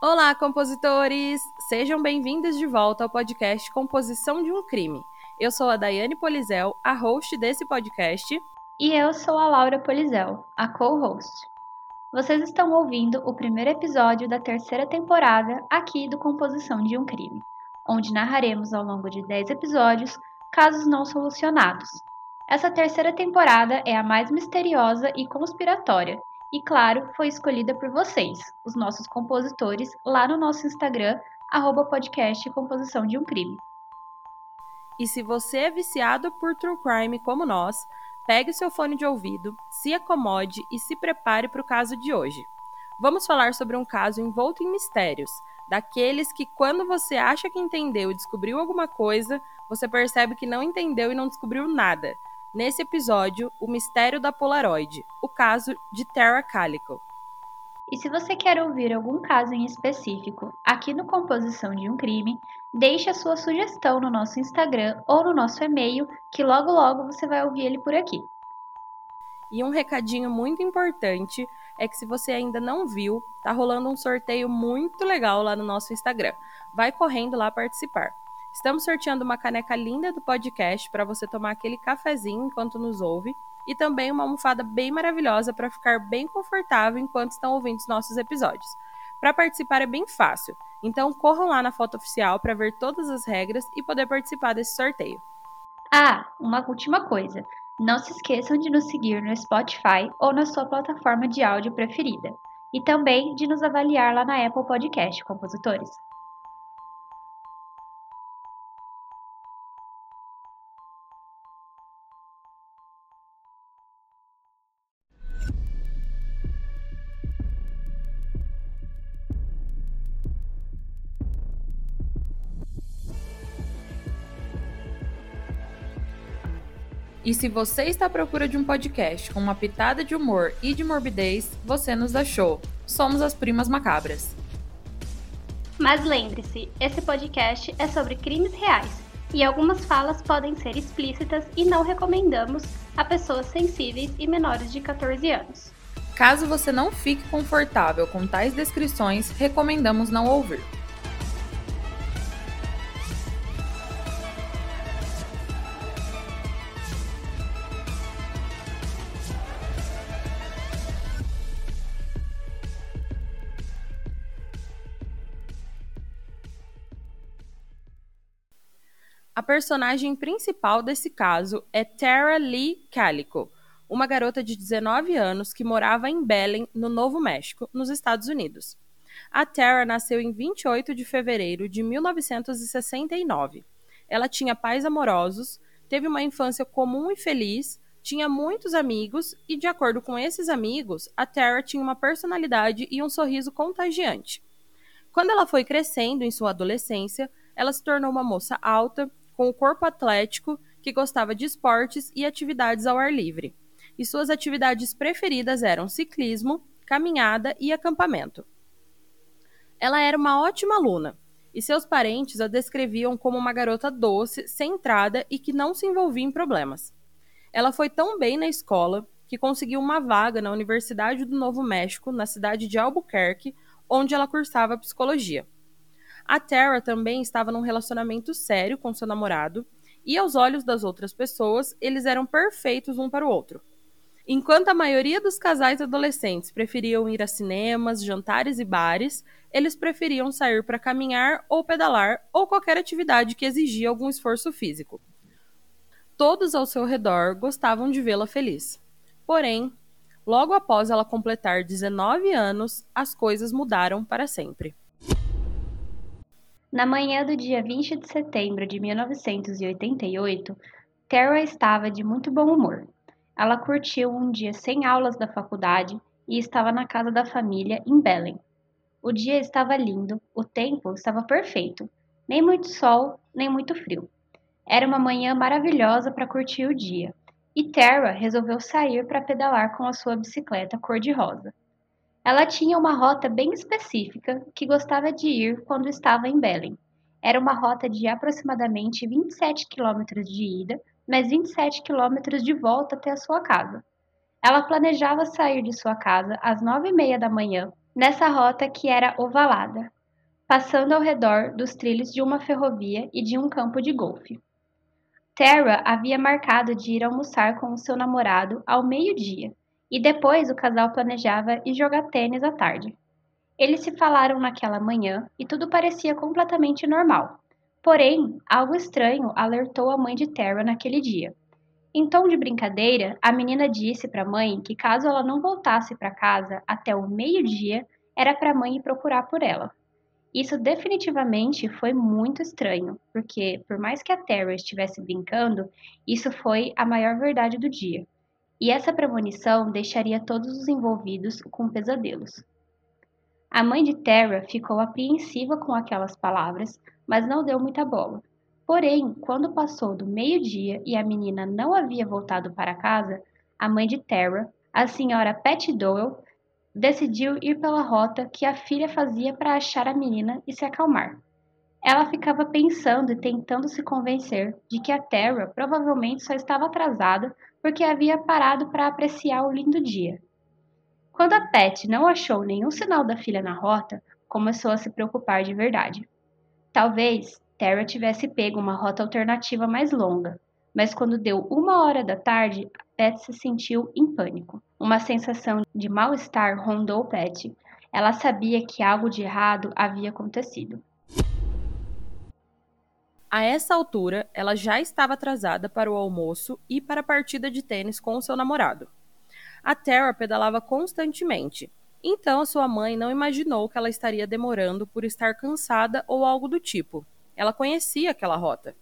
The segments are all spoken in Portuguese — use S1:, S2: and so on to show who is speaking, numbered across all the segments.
S1: Olá, compositores! Sejam bem-vindos de volta ao podcast Composição de um Crime. Eu sou a Daiane Polizel, a host desse podcast.
S2: E eu sou a Laura Polizel, a co-host. Vocês estão ouvindo o primeiro episódio da terceira temporada aqui do Composição de um Crime, onde narraremos ao longo de 10 episódios casos não solucionados. Essa terceira temporada é a mais misteriosa e conspiratória, e claro, foi escolhida por vocês, os nossos compositores, lá no nosso Instagram, arroba podcast Composição de um Crime.
S1: E se você é viciado por true crime como nós, pegue seu fone de ouvido, se acomode e se prepare para o caso de hoje. Vamos falar sobre um caso envolto em mistérios, daqueles que quando você acha que entendeu e descobriu alguma coisa, você percebe que não entendeu e não descobriu nada. Nesse episódio, o mistério da Polaroid, o caso de Tara Calico.
S2: E se você quer ouvir algum caso em específico aqui no Composição de um Crime, deixe a sua sugestão no nosso Instagram ou no nosso e-mail, que logo logo você vai ouvir ele por aqui.
S1: E um recadinho muito importante é que se você ainda não viu, tá rolando um sorteio muito legal lá no nosso Instagram. Vai correndo lá participar. Estamos sorteando uma caneca linda do podcast para você tomar aquele cafezinho enquanto nos ouve e também uma almofada bem maravilhosa para ficar bem confortável enquanto estão ouvindo os nossos episódios. Para participar é bem fácil, então corram lá na foto oficial para ver todas as regras e poder participar desse sorteio.
S2: Ah, uma última coisa. Não se esqueçam de nos seguir no Spotify ou na sua plataforma de áudio preferida. E também de nos avaliar lá na Apple Podcast, compositores.
S1: E se você está à procura de um podcast com uma pitada de humor e de morbidez, você nos achou. Somos as Primas Macabras.
S2: Mas lembre-se, esse podcast é sobre crimes reais e algumas falas podem ser explícitas e não recomendamos a pessoas sensíveis e menores de 14 anos.
S1: Caso você não fique confortável com tais descrições, recomendamos não ouvir. Personagem principal desse caso é Tara Lee Calico, uma garota de 19 anos que morava em Belen, no Novo México, nos Estados Unidos. A Tara nasceu em 28 de fevereiro de 1969. Ela tinha pais amorosos, teve uma infância comum e feliz, tinha muitos amigos e, de acordo com esses amigos, a Tara tinha uma personalidade e um sorriso contagiante. Quando ela foi crescendo em sua adolescência, ela se tornou uma moça alta, com o corpo atlético, que gostava de esportes e atividades ao ar livre. E suas atividades preferidas eram ciclismo, caminhada e acampamento. Ela era uma ótima aluna, e seus parentes a descreviam como uma garota doce, centrada e que não se envolvia em problemas. Ela foi tão bem na escola que conseguiu uma vaga na Universidade do Novo México, na cidade de Albuquerque, onde ela cursava psicologia. A Tara também estava num relacionamento sério com seu namorado, e aos olhos das outras pessoas, eles eram perfeitos um para o outro. Enquanto a maioria dos casais adolescentes preferiam ir a cinemas, jantares e bares, eles preferiam sair para caminhar ou pedalar ou qualquer atividade que exigia algum esforço físico. Todos ao seu redor gostavam de vê-la feliz. Porém, logo após ela completar 19 anos, as coisas mudaram para sempre.
S2: Na manhã do dia 20 de setembro de 1988, Tara estava de muito bom humor. Ela curtiu um dia sem aulas da faculdade e estava na casa da família em Belém. O dia estava lindo, o tempo estava perfeito, nem muito sol, nem muito frio. Era uma manhã maravilhosa para curtir o dia, e Tara resolveu sair para pedalar com a sua bicicleta cor-de-rosa. Ela tinha uma rota bem específica que gostava de ir quando estava em Belém. Era uma rota de aproximadamente 27 quilômetros de ida, mas 27 quilômetros de volta até a sua casa. Ela planejava sair de sua casa às nove e meia da manhã, nessa rota que era ovalada, passando ao redor dos trilhos de uma ferrovia e de um campo de golfe. Tara havia marcado de ir almoçar com o seu namorado ao meio-dia, e depois o casal planejava ir jogar tênis à tarde. Eles se falaram naquela manhã e tudo parecia completamente normal. Porém, algo estranho alertou a mãe de Tara naquele dia. Em tom de brincadeira, a menina disse para a mãe que caso ela não voltasse para casa até o meio-dia, era para a mãe ir procurar por ela. Isso definitivamente foi muito estranho, porque por mais que a Tara estivesse brincando, isso foi a maior verdade do dia. E essa premonição deixaria todos os envolvidos com pesadelos. A mãe de Tara ficou apreensiva com aquelas palavras, mas não deu muita bola. Porém, quando passou do meio-dia e a menina não havia voltado para casa, a mãe de Tara, a senhora Patty Doyle, decidiu ir pela rota que a filha fazia para achar a menina e se acalmar. Ela ficava pensando e tentando se convencer de que a Tara provavelmente só estava atrasada porque havia parado para apreciar o lindo dia. Quando a Pat não achou nenhum sinal da filha na rota, começou a se preocupar de verdade. Talvez Tara tivesse pego uma rota alternativa mais longa, mas quando deu uma hora da tarde, Pat se sentiu em pânico. Uma sensação de mal-estar rondou Pat. Ela sabia que algo de errado havia acontecido.
S1: A essa altura, ela já estava atrasada para o almoço e para a partida de tênis com o seu namorado. A Tara pedalava constantemente, então sua mãe não imaginou que ela estaria demorando por estar cansada ou algo do tipo. Ela conhecia aquela rota.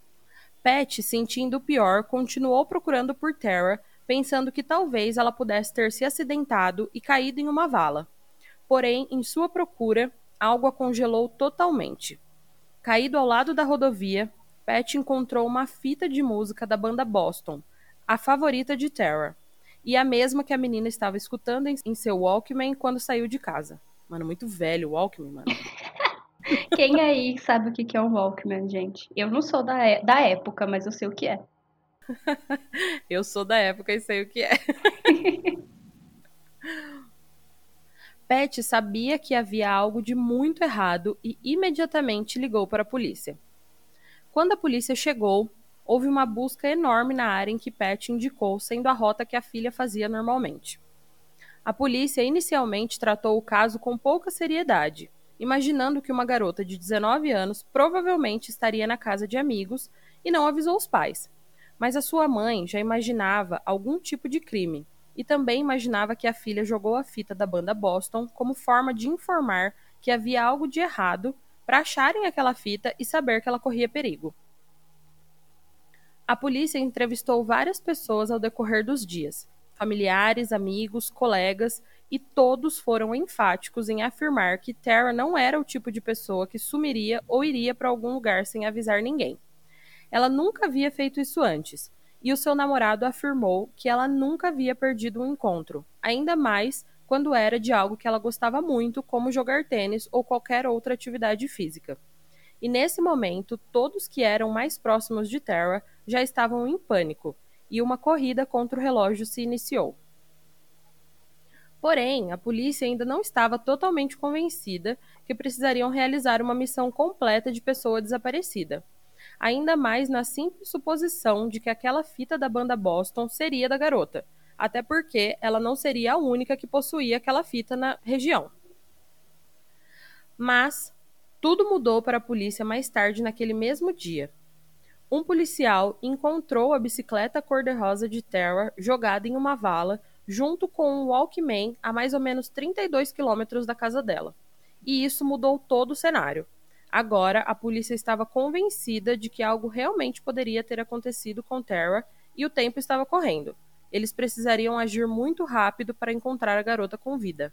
S1: Pat, sentindo o pior, continuou procurando por Tara, pensando que talvez ela pudesse ter se acidentado e caído em uma vala. Porém, em sua procura, algo a congelou totalmente. Caído ao lado da rodovia, Pat encontrou uma fita de música da banda Boston, a favorita de Tara, e a mesma que a menina estava escutando em seu Walkman quando saiu de casa. Mano, muito velho o Walkman, mano.
S2: Quem aí sabe o que é um Walkman, gente? Eu não sou da, é, da época, mas eu sei o que é.
S1: eu sou da época e sei o que é. Pat sabia que havia algo de muito errado e imediatamente ligou para a polícia. Quando a polícia chegou, houve uma busca enorme na área em que Pat indicou, sendo a rota que a filha fazia normalmente. A polícia inicialmente tratou o caso com pouca seriedade, imaginando que uma garota de 19 anos provavelmente estaria na casa de amigos e não avisou os pais. Mas a sua mãe já imaginava algum tipo de crime e também imaginava que a filha jogou a fita da banda Boston como forma de informar que havia algo de errado para acharem aquela fita e saber que ela corria perigo. A polícia entrevistou várias pessoas ao decorrer dos dias, familiares, amigos, colegas, e todos foram enfáticos em afirmar que Tara não era o tipo de pessoa que sumiria ou iria para algum lugar sem avisar ninguém. Ela nunca havia feito isso antes, e o seu namorado afirmou que ela nunca havia perdido um encontro, ainda mais quando era de algo que ela gostava muito, como jogar tênis ou qualquer outra atividade física. E nesse momento, todos que eram mais próximos de Tara já estavam em pânico, e uma corrida contra o relógio se iniciou. Porém, a polícia ainda não estava totalmente convencida que precisariam realizar uma missão completa de pessoa desaparecida. Ainda mais na simples suposição de que aquela fita da banda Boston seria da garota, até porque ela não seria a única que possuía aquela fita na região. Mas tudo mudou para a polícia mais tarde naquele mesmo dia. Um policial encontrou a bicicleta cor-de-rosa de Tara jogada em uma vala junto com um Walkman a mais ou menos 32 quilômetros da casa dela. E isso mudou todo o cenário. Agora, a polícia estava convencida de que algo realmente poderia ter acontecido com Tara e o tempo estava correndo. Eles precisariam agir muito rápido para encontrar a garota com vida.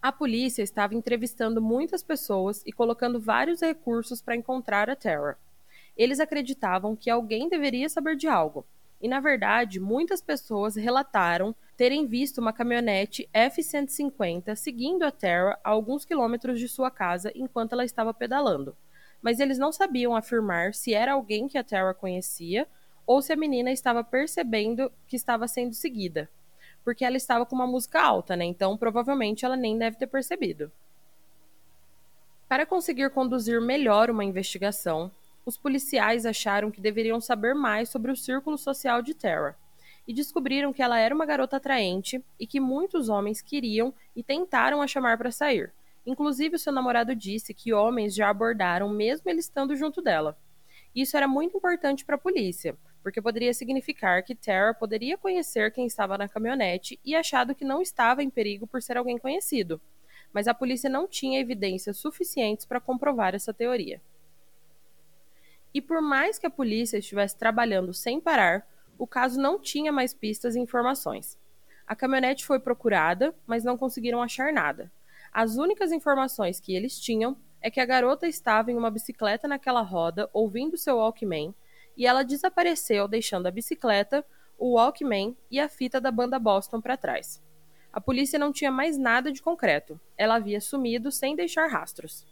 S1: A polícia estava entrevistando muitas pessoas e colocando vários recursos para encontrar a Tara. Eles acreditavam que alguém deveria saber de algo, e, na verdade, muitas pessoas relataram terem visto uma caminhonete F-150 seguindo a Terra a alguns quilômetros de sua casa enquanto ela estava pedalando. Mas eles não sabiam afirmar se era alguém que a Terra conhecia ou se a menina estava percebendo que estava sendo seguida. porque ela estava com uma música alta, né? Então provavelmente ela nem deve ter percebido. Para conseguir conduzir melhor uma investigação, os policiais acharam que deveriam saber mais sobre o círculo social de Tara e descobriram que ela era uma garota atraente e que muitos homens queriam e tentaram a chamar para sair. Inclusive, seu namorado disse que homens já abordaram mesmo ele estando junto dela. Isso era muito importante para a polícia, porque poderia significar que Tara poderia conhecer quem estava na caminhonete e achado que não estava em perigo por ser alguém conhecido mas a polícia não tinha evidências suficientes para comprovar essa teoria. E por mais que a polícia estivesse trabalhando sem parar, o caso não tinha mais pistas e informações. A caminhonete foi procurada, mas não conseguiram achar nada. As únicas informações que eles tinham é que a garota estava em uma bicicleta naquela roda, ouvindo seu Walkman, e ela desapareceu, deixando a bicicleta, o Walkman e a fita da banda Boston para trás. A polícia não tinha mais nada de concreto. Ela havia sumido sem deixar rastros.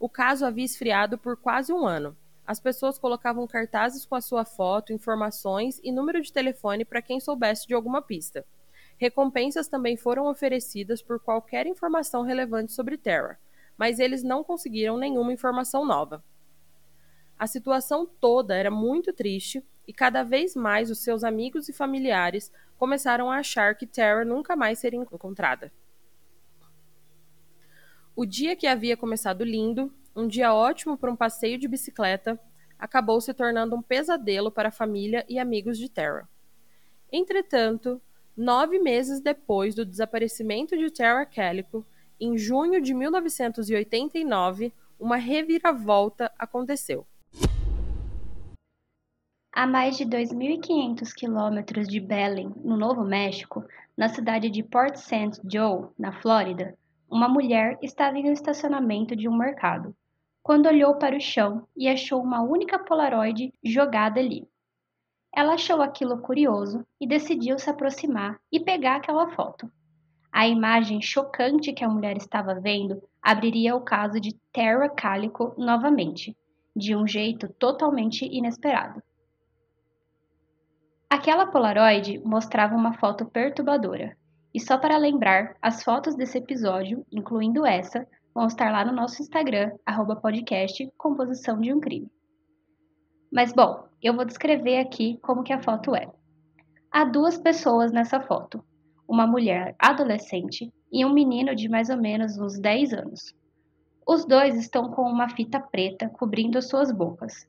S1: O caso havia esfriado por quase um ano. As pessoas colocavam cartazes com a sua foto, informações e número de telefone para quem soubesse de alguma pista. Recompensas também foram oferecidas por qualquer informação relevante sobre Terra, mas eles não conseguiram nenhuma informação nova. A situação toda era muito triste e cada vez mais os seus amigos e familiares começaram a achar que Tara nunca mais seria encontrada. O dia que havia começado lindo, um dia ótimo para um passeio de bicicleta, acabou se tornando um pesadelo para a família e amigos de Tara. Entretanto, nove meses depois do desaparecimento de Tara Calico, em junho de 1989, uma reviravolta aconteceu.
S2: A mais de 2.500 quilômetros de Belen, no Novo México, na cidade de Port St. Joe, na Flórida, uma mulher estava em um estacionamento de um mercado, quando olhou para o chão e achou uma única Polaroid jogada ali. Ela achou aquilo curioso e decidiu se aproximar e pegar aquela foto. A imagem chocante que a mulher estava vendo abriria o caso de Terra Calico novamente, de um jeito totalmente inesperado. Aquela Polaroid mostrava uma foto perturbadora. E só para lembrar, as fotos desse episódio, incluindo essa, vão estar lá no nosso Instagram, podcast Composição de um Crime. Mas bom, eu vou descrever aqui como que a foto é. Há duas pessoas nessa foto, uma mulher adolescente e um menino de mais ou menos uns 10 anos. Os dois estão com uma fita preta cobrindo suas bocas,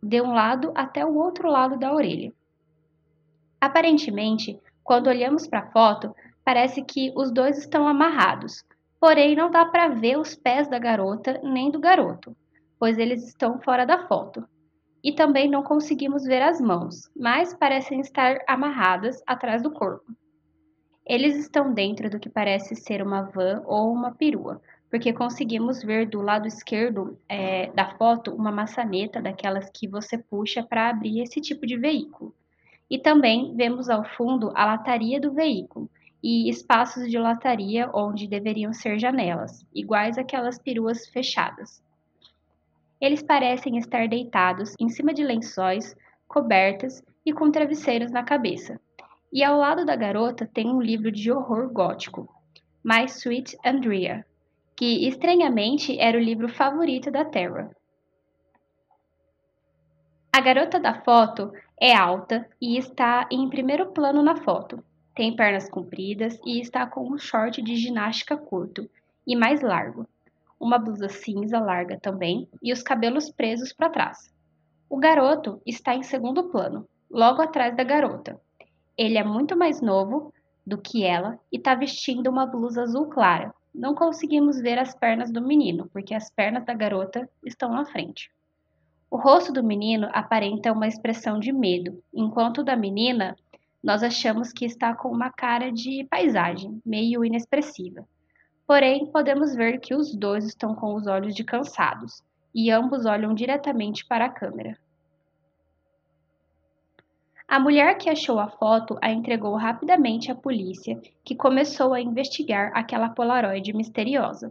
S2: de um lado até o outro lado da orelha. Aparentemente, quando olhamos para a foto, parece que os dois estão amarrados, porém não dá para ver os pés da garota nem do garoto, pois eles estão fora da foto. E também não conseguimos ver as mãos, mas parecem estar amarradas atrás do corpo. Eles estão dentro do que parece ser uma van ou uma perua, porque conseguimos ver do lado esquerdo é, da foto uma maçaneta daquelas que você puxa para abrir esse tipo de veículo. E também vemos ao fundo a lataria do veículo e espaços de lataria onde deveriam ser janelas, iguais àquelas peruas fechadas. Eles parecem estar deitados em cima de lençóis, cobertas e com travesseiros na cabeça. E ao lado da garota tem um livro de horror gótico, My Sweet Andrea, que estranhamente era o livro favorito da Terra. A garota da foto é alta e está em primeiro plano na foto. Tem pernas compridas e está com um short de ginástica curto e mais largo, uma blusa cinza larga também e os cabelos presos para trás. O garoto está em segundo plano, logo atrás da garota. Ele é muito mais novo do que ela e está vestindo uma blusa azul clara. Não conseguimos ver as pernas do menino, porque as pernas da garota estão na frente. O rosto do menino aparenta uma expressão de medo, enquanto o da menina nós achamos que está com uma cara de paisagem, meio inexpressiva. Porém, podemos ver que os dois estão com os olhos de cansados e ambos olham diretamente para a câmera. A mulher que achou a foto a entregou rapidamente à polícia, que começou a investigar aquela Polaroid misteriosa.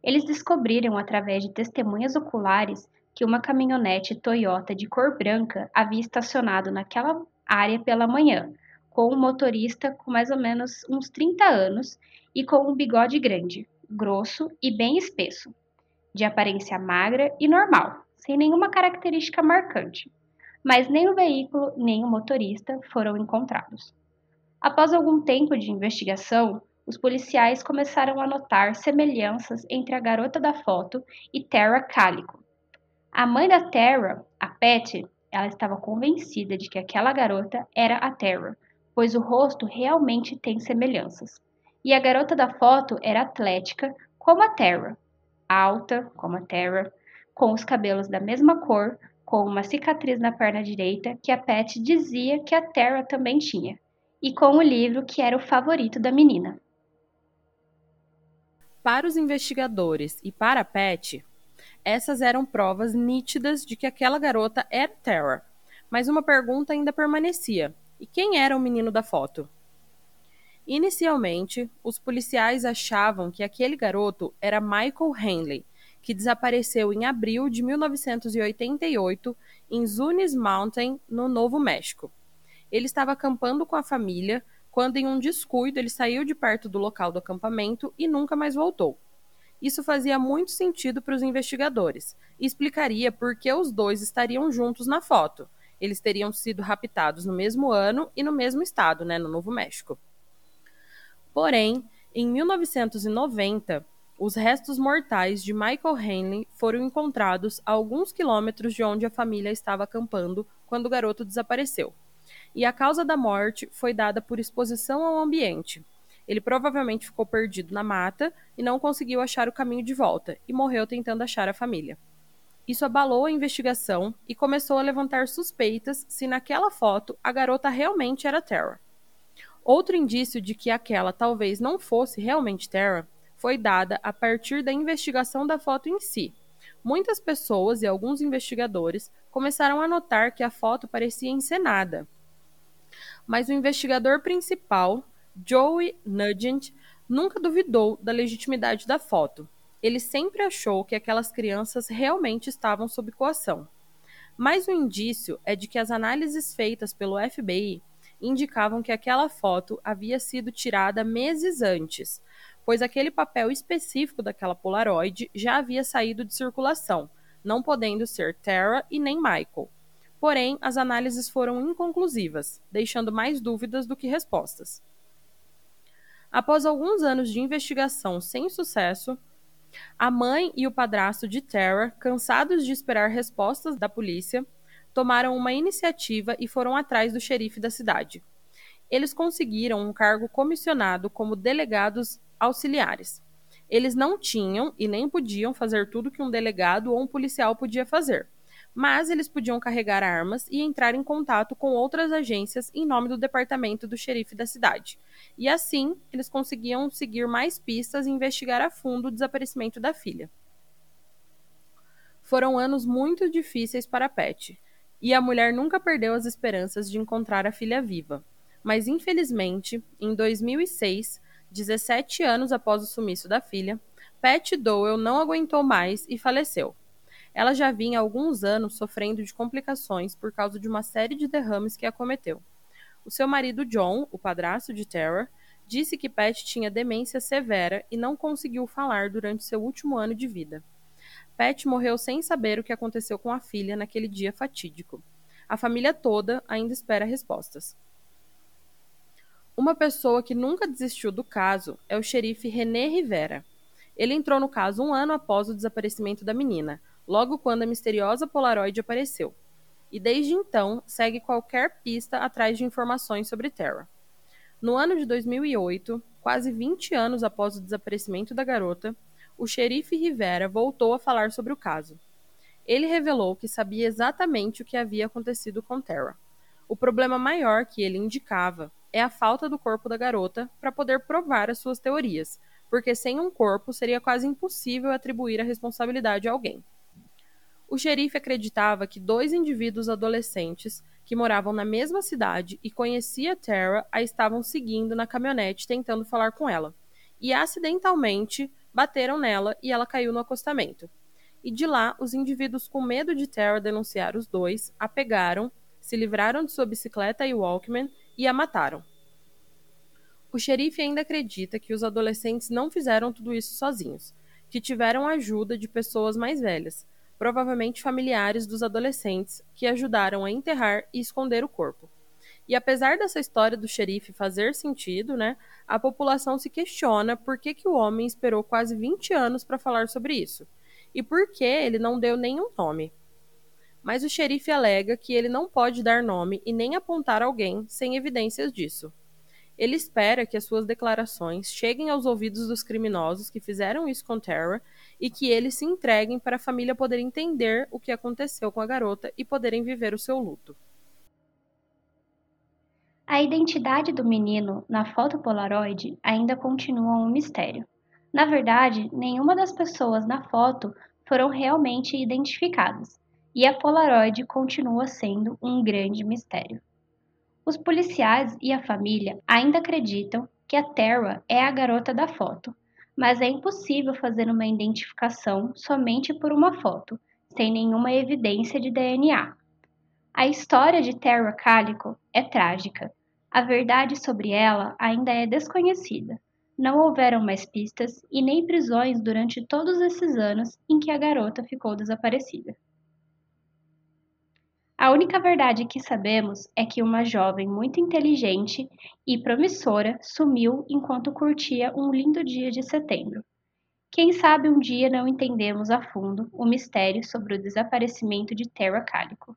S2: Eles descobriram, através de testemunhas oculares, que uma caminhonete Toyota de cor branca havia estacionado naquela área pela manhã, com um motorista com mais ou menos uns 30 anos e com um bigode grande, grosso e bem espesso, de aparência magra e normal, sem nenhuma característica marcante. Mas nem o veículo nem o motorista foram encontrados. Após algum tempo de investigação, os policiais começaram a notar semelhanças entre a garota da foto e Terra Calico. A mãe da Terra, a Patty, ela estava convencida de que aquela garota era a Terra, pois o rosto realmente tem semelhanças. E a garota da foto era atlética, como a Terra, alta, como a Terra, com os cabelos da mesma cor, com uma cicatriz na perna direita que a Pat dizia que a Terra também tinha, e com o livro que era o favorito da menina.
S1: Para os investigadores e para a Pat, essas eram provas nítidas de que aquela garota era Terra. Mas uma pergunta ainda permanecia: e quem era o menino da foto? Inicialmente, os policiais achavam que aquele garoto era Michael Henley, que desapareceu em abril de 1988 em Zunis Mountain, no Novo México. Ele estava acampando com a família quando, em um descuido, ele saiu de perto do local do acampamento e nunca mais voltou. Isso fazia muito sentido para os investigadores e explicaria por que os dois estariam juntos na foto. Eles teriam sido raptados no mesmo ano e no mesmo estado, né, no Novo México. Porém, em 1990, os restos mortais de Michael Henley foram encontrados a alguns quilômetros de onde a família estava acampando quando o garoto desapareceu. E a causa da morte foi dada por exposição ao ambiente, ele provavelmente ficou perdido na mata e não conseguiu achar o caminho de volta e morreu tentando achar a família. Isso abalou a investigação e começou a levantar suspeitas se naquela foto a garota realmente era Terra. Outro indício de que aquela talvez não fosse realmente Terra foi dada a partir da investigação da foto em si. Muitas pessoas e alguns investigadores começaram a notar que a foto parecia encenada. Mas o investigador principal, Joey Nugent nunca duvidou da legitimidade da foto. Ele sempre achou que aquelas crianças realmente estavam sob coação. Mas o indício é de que as análises feitas pelo FBI indicavam que aquela foto havia sido tirada meses antes, pois aquele papel específico daquela Polaroid já havia saído de circulação, não podendo ser Tara e nem Michael. Porém, as análises foram inconclusivas, deixando mais dúvidas do que respostas. Após alguns anos de investigação sem sucesso, a mãe e o padrasto de Tara, cansados de esperar respostas da polícia, tomaram uma iniciativa e foram atrás do xerife da cidade. Eles conseguiram um cargo comissionado como delegados auxiliares. Eles não tinham e nem podiam fazer tudo que um delegado ou um policial podia fazer mas eles podiam carregar armas e entrar em contato com outras agências em nome do departamento do xerife da cidade. E assim, eles conseguiam seguir mais pistas e investigar a fundo o desaparecimento da filha. Foram anos muito difíceis para Pat, e a mulher nunca perdeu as esperanças de encontrar a filha viva. Mas infelizmente, em 2006, 17 anos após o sumiço da filha, Pat Doyle não aguentou mais e faleceu. Ela já vinha há alguns anos sofrendo de complicações por causa de uma série de derrames que acometeu. O seu marido John, o padrasto de Tara, disse que Pat tinha demência severa e não conseguiu falar durante seu último ano de vida. Pat morreu sem saber o que aconteceu com a filha naquele dia fatídico. A família toda ainda espera respostas. Uma pessoa que nunca desistiu do caso é o xerife René Rivera. Ele entrou no caso um ano após o desaparecimento da menina, logo quando a misteriosa Polaroid apareceu, e desde então segue qualquer pista atrás de informações sobre Terra. No ano de 2008, quase 20 anos após o desaparecimento da garota, o xerife Rivera voltou a falar sobre o caso. Ele revelou que sabia exatamente o que havia acontecido com Terra. O problema maior que ele indicava é a falta do corpo da garota para poder provar as suas teorias, porque sem um corpo seria quase impossível atribuir a responsabilidade a alguém. O xerife acreditava que dois indivíduos adolescentes que moravam na mesma cidade e conhecia Tara a estavam seguindo na caminhonete tentando falar com ela. E acidentalmente bateram nela e ela caiu no acostamento. E de lá, os indivíduos com medo de Tara denunciar os dois a pegaram, se livraram de sua bicicleta e Walkman e a mataram. O xerife ainda acredita que os adolescentes não fizeram tudo isso sozinhos, que tiveram ajuda de pessoas mais velhas, provavelmente familiares dos adolescentes, que ajudaram a enterrar e esconder o corpo. E apesar dessa história do xerife fazer sentido, né, a população se questiona por que, que o homem esperou quase 20 anos para falar sobre isso e por que ele não deu nenhum nome. Mas o xerife alega que ele não pode dar nome e nem apontar alguém sem evidências disso. Ele espera que as suas declarações cheguem aos ouvidos dos criminosos que fizeram isso com Tara e que eles se entreguem para a família poder entender o que aconteceu com a garota e poderem viver o seu luto.
S2: A identidade do menino na foto Polaroid ainda continua um mistério. Na verdade, nenhuma das pessoas na foto foram realmente identificadas, e a Polaroid continua sendo um grande mistério. Os policiais e a família ainda acreditam que a Terra é a garota da foto, mas é impossível fazer uma identificação somente por uma foto, sem nenhuma evidência de DNA. A história de Terra Calico é trágica. A verdade sobre ela ainda é desconhecida. Não houveram mais pistas e nem prisões durante todos esses anos em que a garota ficou desaparecida. A única verdade que sabemos é que uma jovem muito inteligente e promissora sumiu enquanto curtia um lindo dia de setembro. Quem sabe um dia não entendemos a fundo o mistério sobre o desaparecimento de Terra Calico.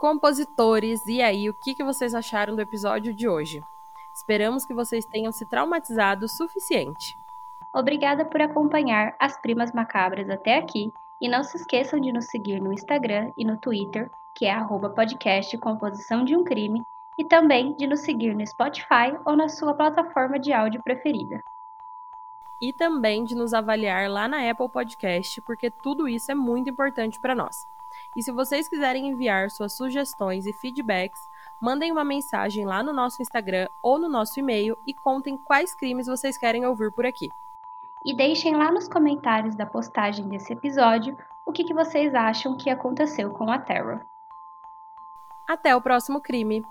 S1: Compositores, e aí, o que vocês acharam do episódio de hoje? Esperamos que vocês tenham se traumatizado o suficiente.
S2: Obrigada por acompanhar as Primas Macabras até aqui e não se esqueçam de nos seguir no Instagram e no Twitter, que é arroba podcast Composição de um Crime, e também de nos seguir no Spotify ou na sua plataforma de áudio preferida.
S1: E também de nos avaliar lá na Apple Podcast, porque tudo isso é muito importante para nós. E se vocês quiserem enviar suas sugestões e feedbacks, mandem uma mensagem lá no nosso Instagram ou no nosso e-mail e contem quais crimes vocês querem ouvir por aqui.
S2: E deixem lá nos comentários da postagem desse episódio o que, que vocês acham que aconteceu com a Terra.
S1: Até o próximo crime!